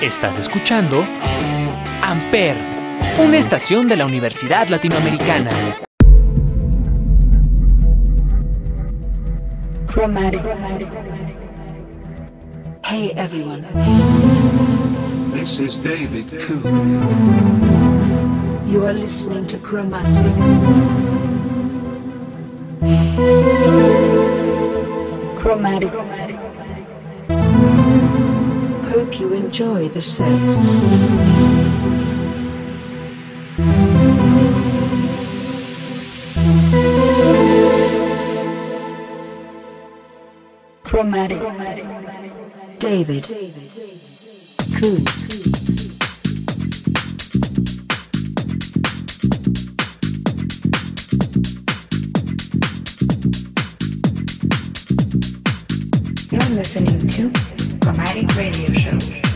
Estás escuchando Amper, una estación de la Universidad Latinoamericana. Chromatic. Hey everyone. This is David Coop. You are listening to Chromatic. Chromatic. Hope you enjoy the set. Chromatic. David. Cool. You're listening to Chromatic Radio Show.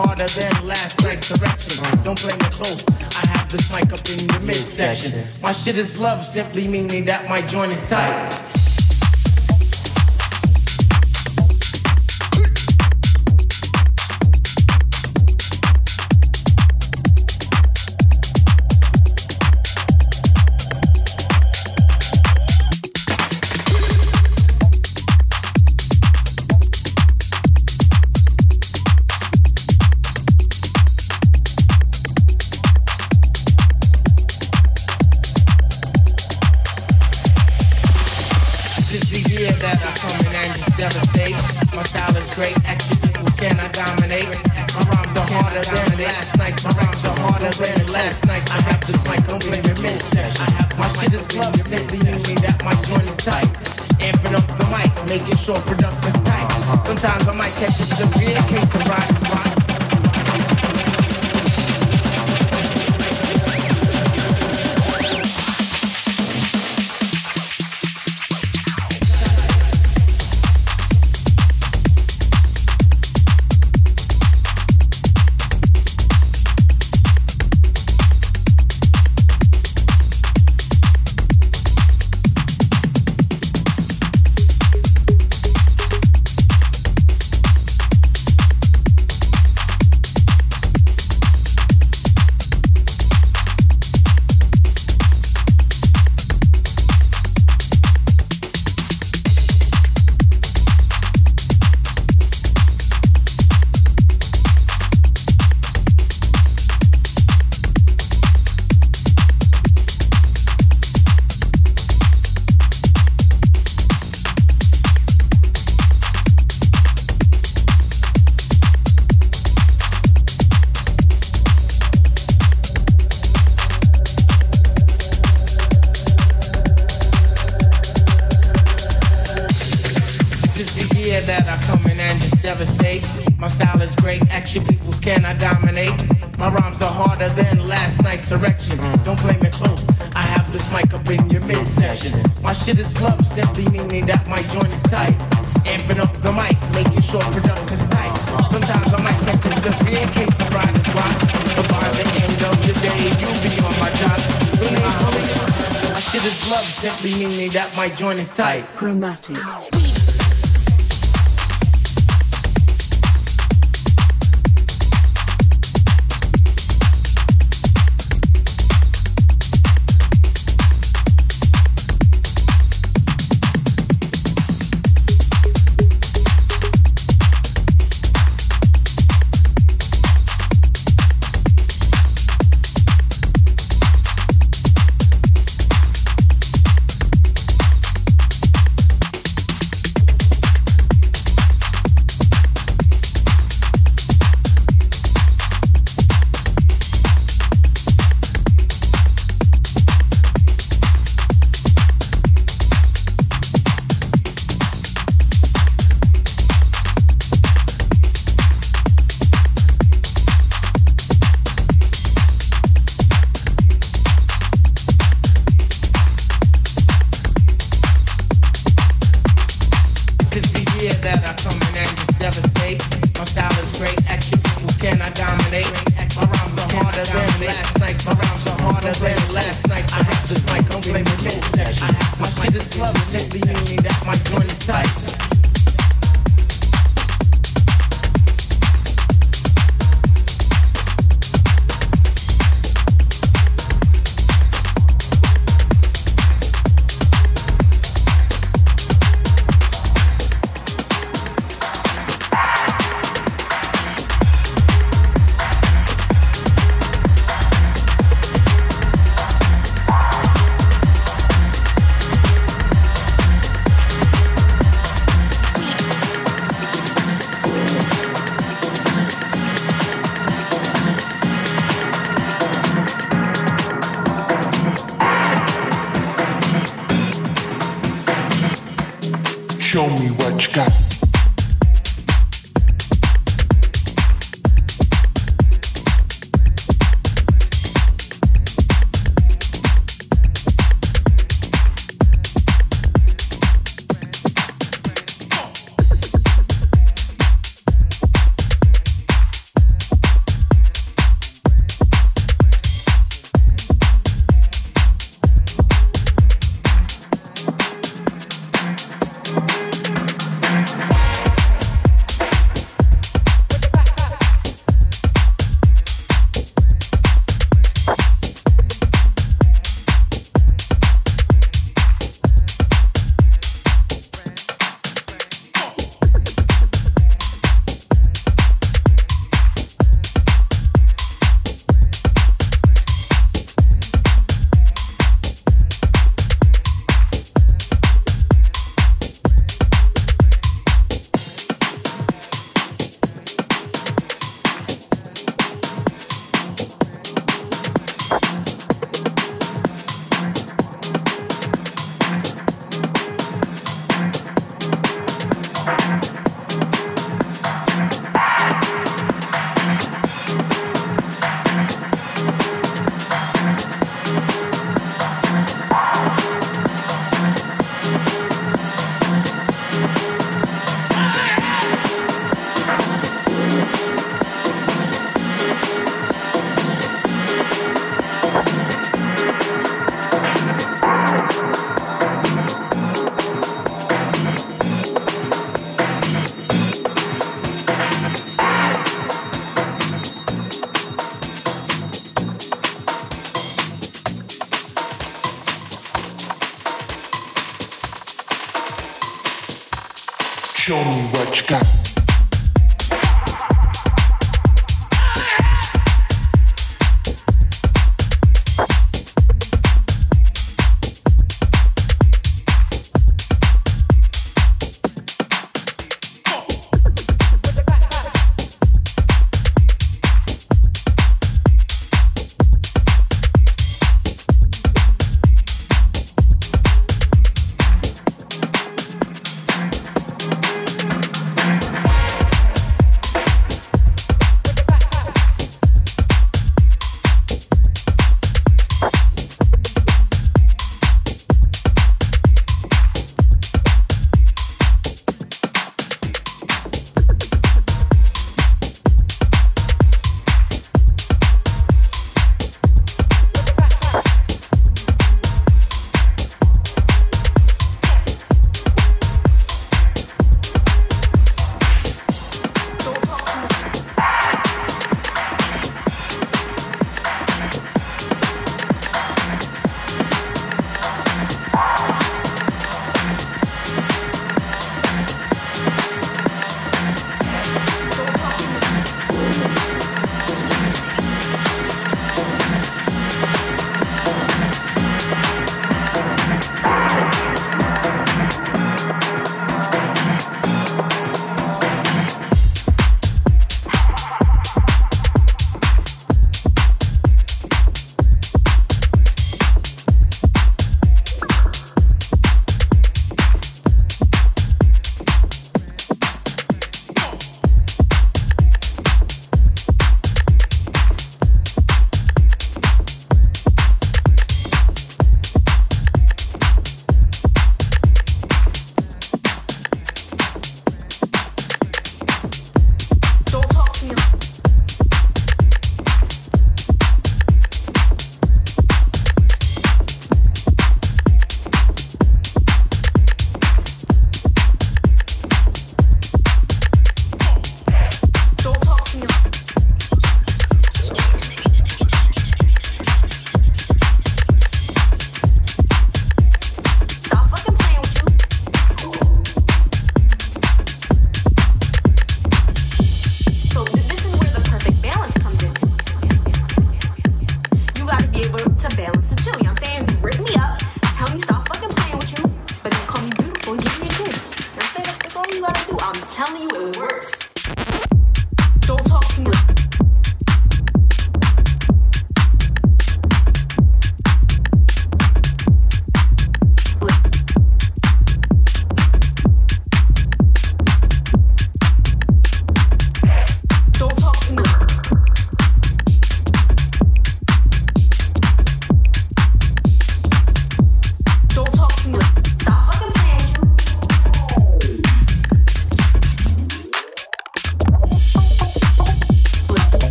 harder than last night's direction. Uh-huh. Don't blame it close. I have this mic up in your midsection. My shit is love, simply meaning that my joint is tight. A severe case of joint is tight. Chromatic. love. Take the union that my joint is tight.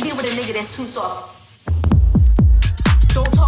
can't be with a nigga that's too soft. Don't talk.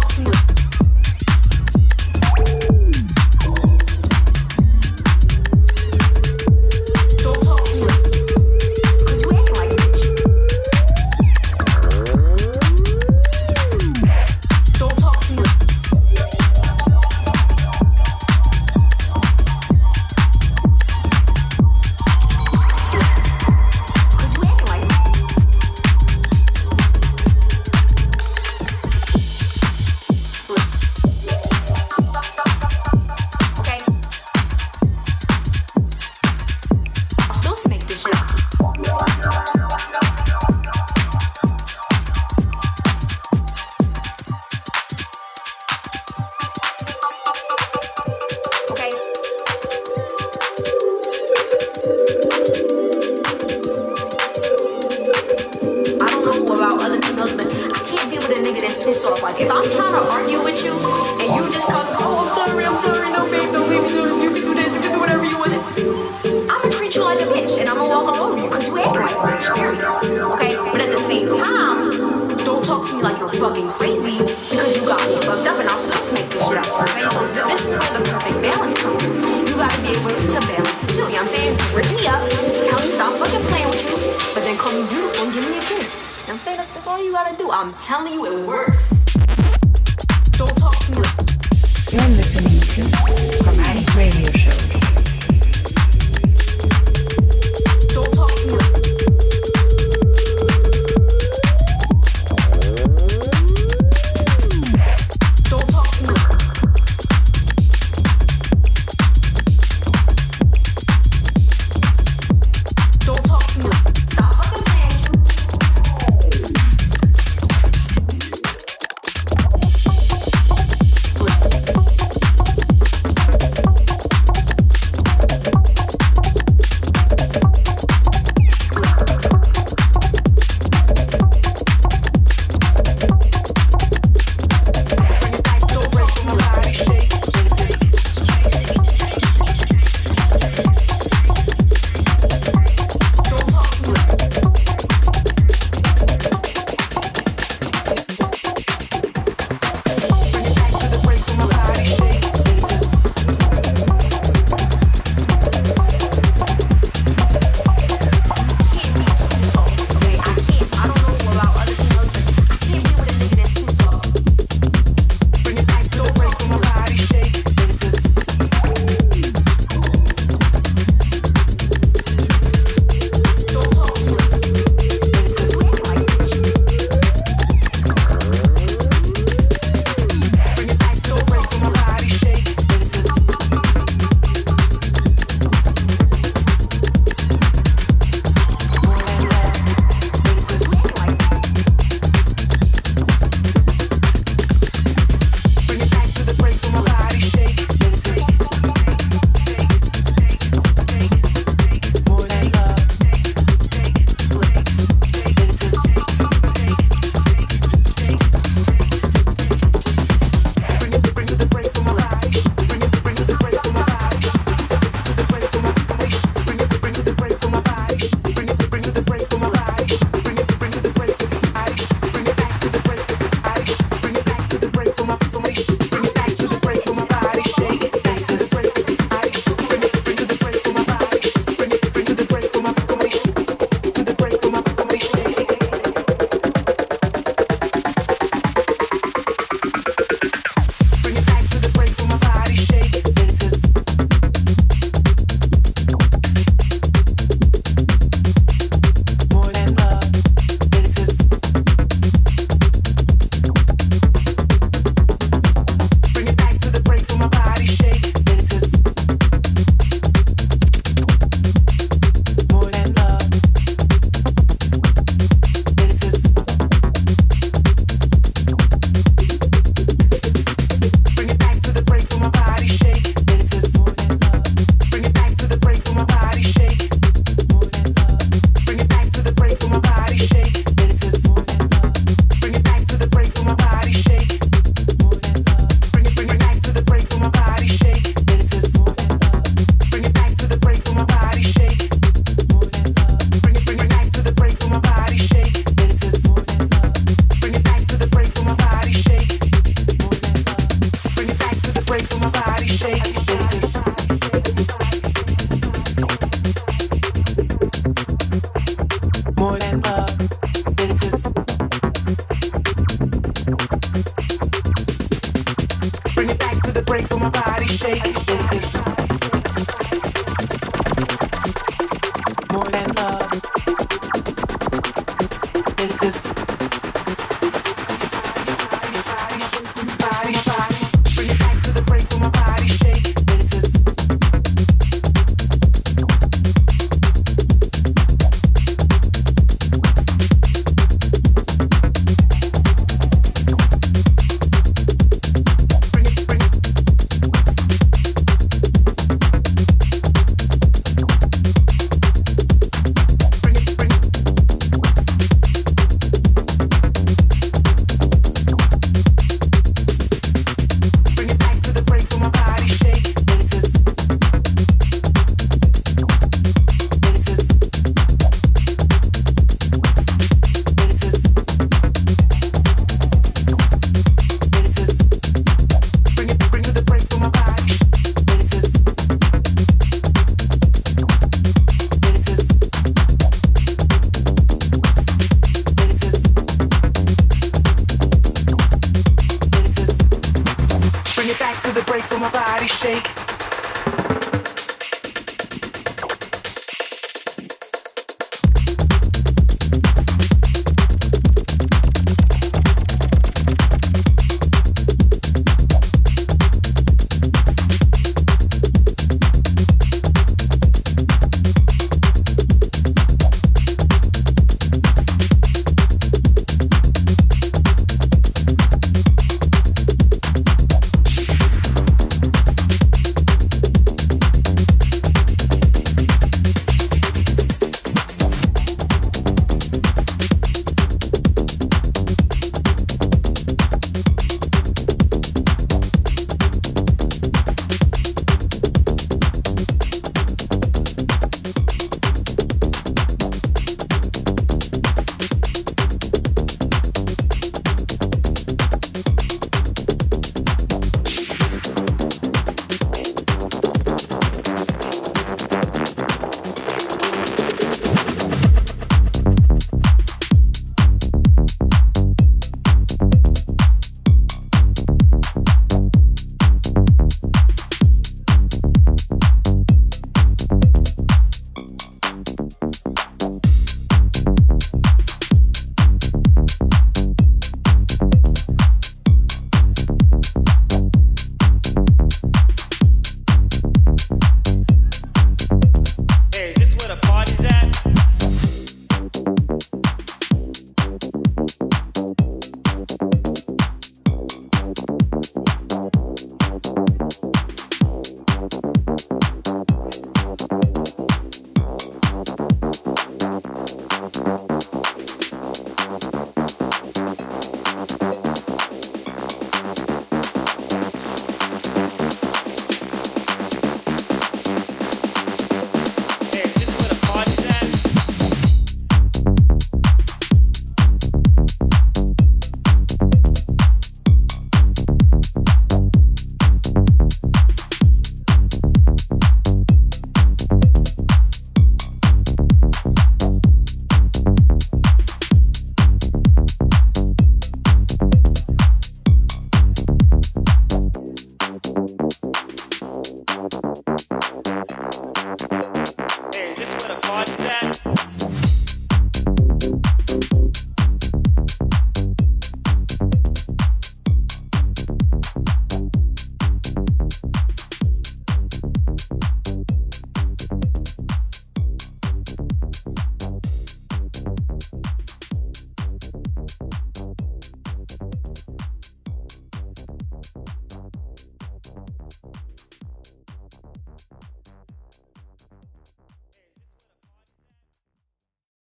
too soft. Like if I'm trying to argue with you and you just come, oh I'm sorry, I'm sorry, no babe, don't leave me, you can do this, you can do whatever you want. I'ma treat you like a bitch and I'ma walk all over you because you act like a bitch. Okay? But at the same time, don't talk to me like you're fucking crazy because you got me fucked up and I'll still smack this shit out your face. So this is where the perfect balance comes in. You gotta be able to balance the two, you know what I'm saying? Rip me up. say that that's all you gotta do. I'm telling you, it works. Don't talk to me. You're listening to Chromatic Radio Show.